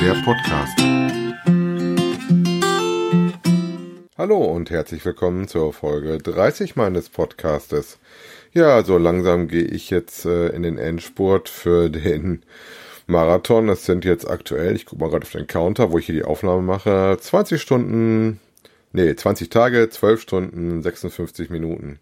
der Podcast. Hallo und herzlich willkommen zur Folge 30 meines Podcastes. Ja, so langsam gehe ich jetzt äh, in den Endspurt für den Marathon. Es sind jetzt aktuell, ich gucke mal gerade auf den Counter, wo ich hier die Aufnahme mache, 20 Stunden, nee, 20 Tage, 12 Stunden, 56 Minuten.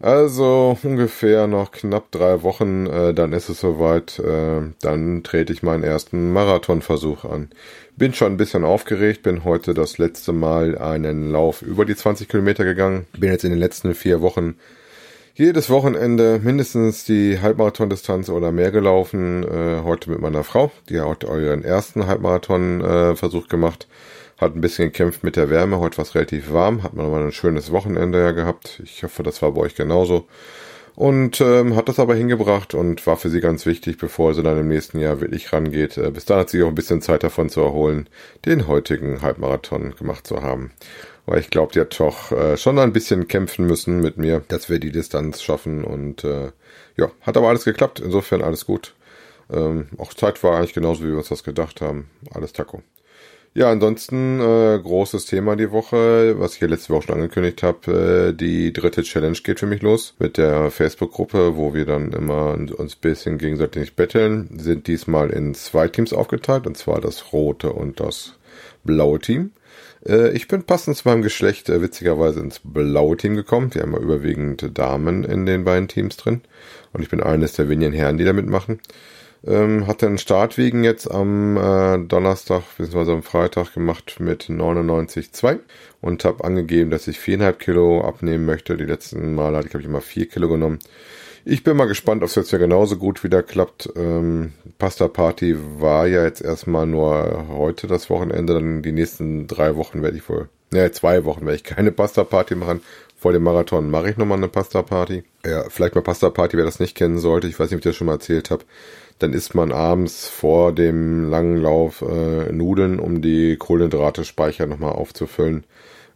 Also ungefähr noch knapp drei Wochen, äh, dann ist es soweit. Äh, dann trete ich meinen ersten Marathonversuch an. Bin schon ein bisschen aufgeregt, bin heute das letzte Mal einen Lauf über die 20 Kilometer gegangen. Bin jetzt in den letzten vier Wochen jedes Wochenende mindestens die Halbmarathon-Distanz oder mehr gelaufen. Äh, heute mit meiner Frau, die hat euren ersten Halbmarathon-Versuch gemacht hat ein bisschen gekämpft mit der Wärme. Heute war es relativ warm. Hat man nochmal ein schönes Wochenende ja gehabt. Ich hoffe, das war bei euch genauso. Und ähm, hat das aber hingebracht und war für sie ganz wichtig, bevor sie dann im nächsten Jahr wirklich rangeht. Äh, bis dahin hat sie auch ein bisschen Zeit davon zu erholen, den heutigen Halbmarathon gemacht zu haben. Weil ich glaube, die hat doch äh, schon ein bisschen kämpfen müssen mit mir, dass wir die Distanz schaffen. Und äh, ja, hat aber alles geklappt. Insofern alles gut. Ähm, auch Zeit war eigentlich genauso, wie wir uns das gedacht haben. Alles Taco. Ja, ansonsten äh, großes Thema die Woche, was ich ja letzte Woche schon angekündigt habe. Äh, die dritte Challenge geht für mich los mit der Facebook-Gruppe, wo wir dann immer uns bisschen gegenseitig betteln. Sind diesmal in zwei Teams aufgeteilt, und zwar das rote und das blaue Team. Äh, ich bin passend zu meinem Geschlecht äh, witzigerweise ins blaue Team gekommen. Wir haben ja überwiegend Damen in den beiden Teams drin. Und ich bin eines der wenigen Herren, die da mitmachen ähm, hatte einen Startwegen jetzt am äh, Donnerstag bzw. am Freitag gemacht mit 99,2 und habe angegeben, dass ich viereinhalb Kilo abnehmen möchte. Die letzten Mal hatte ich, glaube ich, immer vier Kilo genommen. Ich bin mal gespannt, ob es jetzt ja genauso gut wieder klappt. Ähm, Pasta Party war ja jetzt erstmal nur heute das Wochenende. Dann die nächsten drei Wochen werde ich wohl, ne, zwei Wochen werde ich keine Pasta Party machen. Vor dem Marathon mache ich nochmal eine Pasta Party. Ja, vielleicht mal Pasta Party, wer das nicht kennen sollte. Ich weiß nicht, ob ich das schon mal erzählt habe dann isst man abends vor dem langen Lauf äh, Nudeln, um die Kohlenhydrate-Speicher nochmal aufzufüllen.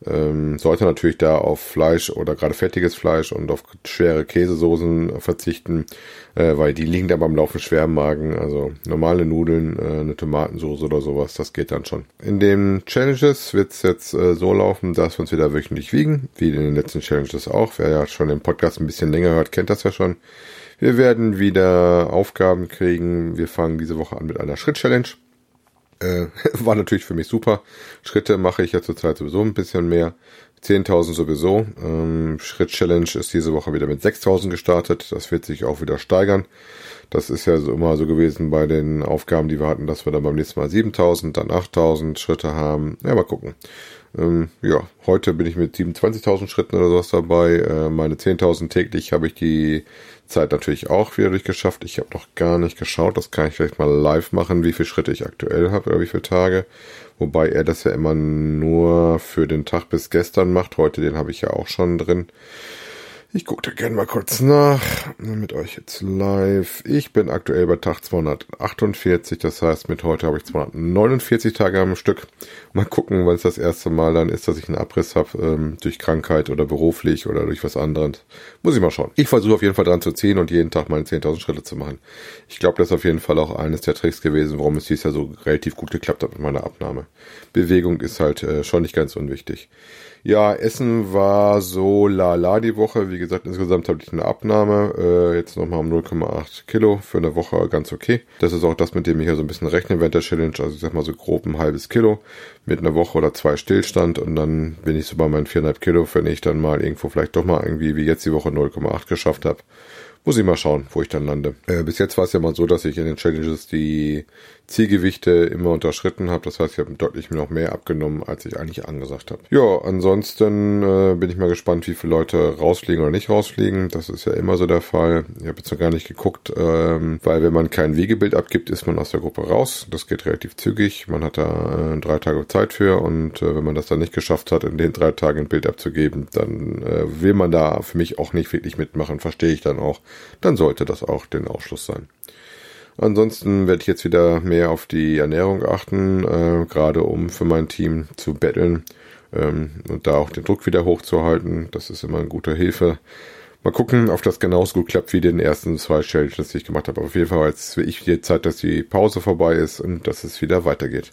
Ähm, sollte natürlich da auf Fleisch oder gerade fettiges Fleisch und auf schwere Käsesoßen verzichten, äh, weil die liegen da beim Laufen schwer im Magen. Also normale Nudeln, äh, eine Tomatensoße oder sowas, das geht dann schon. In den Challenges wird's jetzt äh, so laufen, dass wir uns wieder wöchentlich wiegen, wie in den letzten Challenges auch. Wer ja schon den Podcast ein bisschen länger hört, kennt das ja schon. Wir werden wieder Aufgaben kriegen. Wir fangen diese Woche an mit einer Schritt-Challenge. Äh, war natürlich für mich super. Schritte mache ich ja zurzeit sowieso ein bisschen mehr. 10.000 sowieso. Ähm, Schritt-Challenge ist diese Woche wieder mit 6.000 gestartet. Das wird sich auch wieder steigern. Das ist ja so immer so gewesen bei den Aufgaben, die wir hatten, dass wir dann beim nächsten Mal 7.000, dann 8.000 Schritte haben. Ja, mal gucken. Ähm, ja, heute bin ich mit 27.000 Schritten oder sowas dabei. Äh, meine 10.000 täglich habe ich die Zeit natürlich auch wieder durchgeschafft. Ich habe noch gar nicht geschaut. Das kann ich vielleicht mal live machen, wie viele Schritte ich aktuell habe oder wie viele Tage. Wobei er das ja immer nur für den Tag bis gestern macht. Heute, den habe ich ja auch schon drin. Ich gucke da gerne mal kurz nach mit euch jetzt live. Ich bin aktuell bei Tag 248, das heißt mit heute habe ich 249 Tage am Stück. Mal gucken, wann es das erste Mal dann ist, dass ich einen Abriss habe, ähm, durch Krankheit oder beruflich oder durch was anderes. Muss ich mal schauen. Ich versuche auf jeden Fall dran zu ziehen und jeden Tag meine 10.000 Schritte zu machen. Ich glaube, das ist auf jeden Fall auch eines der Tricks gewesen, warum es dieses Jahr so relativ gut geklappt hat mit meiner Abnahme. Bewegung ist halt äh, schon nicht ganz unwichtig. Ja, Essen war so lala die Woche. Wie gesagt, insgesamt habe ich eine Abnahme. Äh, jetzt nochmal um 0,8 Kilo für eine Woche ganz okay. Das ist auch das, mit dem ich hier so ein bisschen rechne während der Challenge. Also ich sag mal so grob ein halbes Kilo mit einer Woche oder zwei Stillstand und dann bin ich so bei meinen 4,5 Kilo, wenn ich dann mal irgendwo vielleicht doch mal irgendwie wie jetzt die Woche 0,8 geschafft habe. Muss ich mal schauen, wo ich dann lande. Äh, bis jetzt war es ja mal so, dass ich in den Challenges die Zielgewichte immer unterschritten habe. Das heißt, ich habe deutlich noch mehr abgenommen, als ich eigentlich angesagt habe. Ja, ansonsten äh, bin ich mal gespannt, wie viele Leute rausfliegen oder nicht rausfliegen. Das ist ja immer so der Fall. Ich habe jetzt noch gar nicht geguckt, ähm, weil wenn man kein Wegebild abgibt, ist man aus der Gruppe raus. Das geht relativ zügig. Man hat da äh, drei Tage Zeit für und äh, wenn man das dann nicht geschafft hat, in den drei Tagen ein Bild abzugeben, dann äh, will man da für mich auch nicht wirklich mitmachen. Verstehe ich dann auch. Dann sollte das auch den Ausschluss sein. Ansonsten werde ich jetzt wieder mehr auf die Ernährung achten, äh, gerade um für mein Team zu betteln ähm, und da auch den Druck wieder hochzuhalten. Das ist immer eine gute Hilfe. Mal gucken, ob das genauso gut klappt wie den ersten zwei Challenges, die ich gemacht habe. Auf jeden Fall jetzt will ich die Zeit, dass die Pause vorbei ist und dass es wieder weitergeht.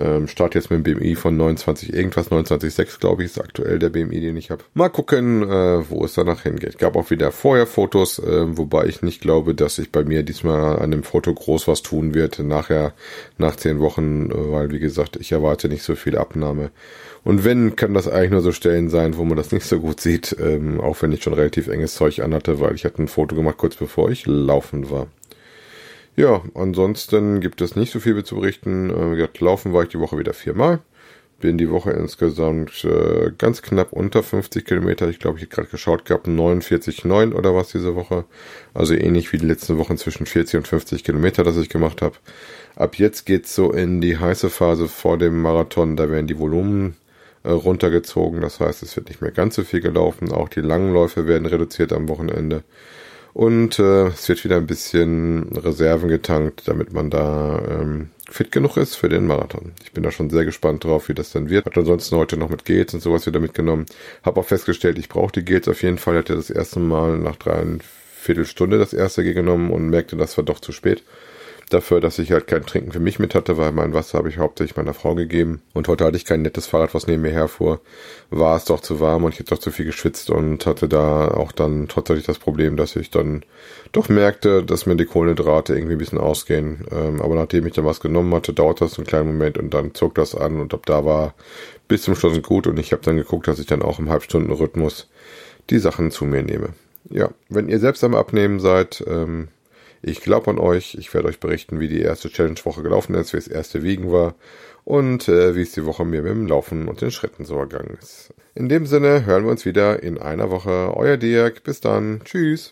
Ähm, start jetzt mit dem BMI von 29 irgendwas, 29,6 glaube ich ist aktuell der BMI, den ich habe. Mal gucken, äh, wo es danach hingeht. Gab auch wieder vorher Fotos, äh, wobei ich nicht glaube, dass sich bei mir diesmal an dem Foto groß was tun wird. Nachher, nach zehn Wochen, äh, weil wie gesagt, ich erwarte nicht so viel Abnahme. Und wenn, kann das eigentlich nur so Stellen sein, wo man das nicht so gut sieht, ähm, auch wenn ich schon relativ enges Zeug anhatte, weil ich hatte ein Foto gemacht kurz bevor ich laufen war. Ja, ansonsten gibt es nicht so viel zu berichten. Äh, laufen war ich die Woche wieder viermal. Bin die Woche insgesamt äh, ganz knapp unter 50 Kilometer. Ich glaube, ich habe gerade geschaut gehabt, 49,9 oder was diese Woche. Also ähnlich wie die letzten Wochen zwischen 40 und 50 Kilometer, das ich gemacht habe. Ab jetzt geht's so in die heiße Phase vor dem Marathon. Da werden die Volumen äh, runtergezogen. Das heißt, es wird nicht mehr ganz so viel gelaufen. Auch die langen Läufe werden reduziert am Wochenende. Und äh, es wird wieder ein bisschen Reserven getankt, damit man da ähm, fit genug ist für den Marathon. Ich bin da schon sehr gespannt drauf, wie das dann wird. Hat ansonsten heute noch mit Gates und sowas wieder mitgenommen. Habe auch festgestellt, ich brauche die Gates auf jeden Fall. Hatte das erste Mal nach drei Viertelstunde das erste G genommen und merkte, das war doch zu spät dafür, dass ich halt kein Trinken für mich mit hatte, weil mein Wasser habe ich hauptsächlich meiner Frau gegeben. Und heute hatte ich kein nettes Fahrrad, was neben mir herfuhr. War es doch zu warm und ich hätte doch zu viel geschwitzt und hatte da auch dann tatsächlich das Problem, dass ich dann doch merkte, dass mir die Kohlenhydrate irgendwie ein bisschen ausgehen. Ähm, aber nachdem ich dann was genommen hatte, dauert das einen kleinen Moment und dann zog das an und ab da war bis zum Schluss gut und ich habe dann geguckt, dass ich dann auch im Halbstundenrhythmus die Sachen zu mir nehme. Ja, wenn ihr selbst am Abnehmen seid, ähm, ich glaube an euch. Ich werde euch berichten, wie die erste Challenge-Woche gelaufen ist, wie das erste Wiegen war und äh, wie es die Woche mir mit dem Laufen und den Schritten so ergangen ist. In dem Sinne hören wir uns wieder in einer Woche. Euer Dirk. Bis dann. Tschüss.